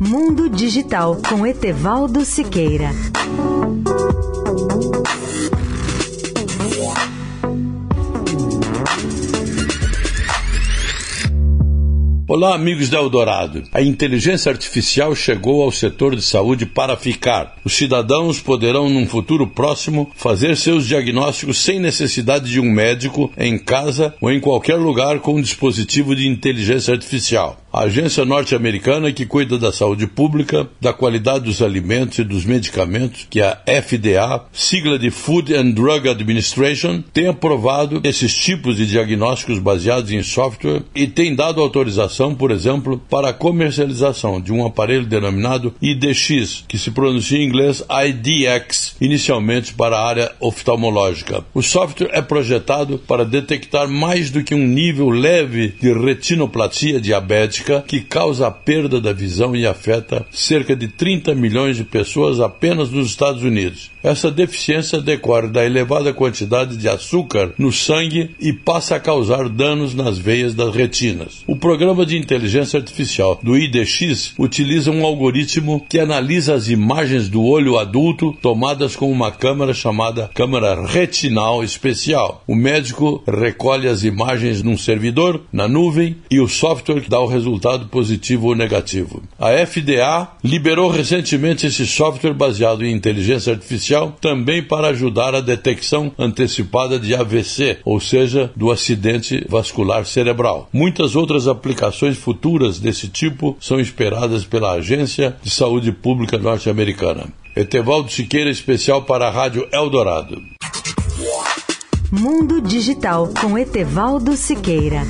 Mundo Digital com Etevaldo Siqueira. Olá, amigos da Eldorado. A inteligência artificial chegou ao setor de saúde para ficar. Os cidadãos poderão, num futuro próximo, fazer seus diagnósticos sem necessidade de um médico em casa ou em qualquer lugar com um dispositivo de inteligência artificial. A agência norte-americana que cuida da saúde pública, da qualidade dos alimentos e dos medicamentos, que é a FDA, sigla de Food and Drug Administration, tem aprovado esses tipos de diagnósticos baseados em software e tem dado autorização, por exemplo, para a comercialização de um aparelho denominado IDX, que se pronuncia em inglês IDX, inicialmente para a área oftalmológica. O software é projetado para detectar mais do que um nível leve de retinoplatia diabética que causa a perda da visão e afeta cerca de 30 milhões de pessoas apenas nos Estados Unidos. Essa deficiência decorre da elevada quantidade de açúcar no sangue e passa a causar danos nas veias das retinas. O programa de inteligência artificial do IDX utiliza um algoritmo que analisa as imagens do olho adulto tomadas com uma câmera chamada câmera retinal especial. O médico recolhe as imagens num servidor, na nuvem, e o software dá o resultado positivo ou negativo. A FDA liberou recentemente esse software baseado em inteligência artificial também para ajudar a detecção antecipada de AVC, ou seja, do acidente vascular cerebral. Muitas outras aplicações futuras desse tipo são esperadas pela Agência de Saúde Pública norte-americana. Etevaldo Siqueira, especial para a Rádio Eldorado. Mundo Digital com Etevaldo Siqueira.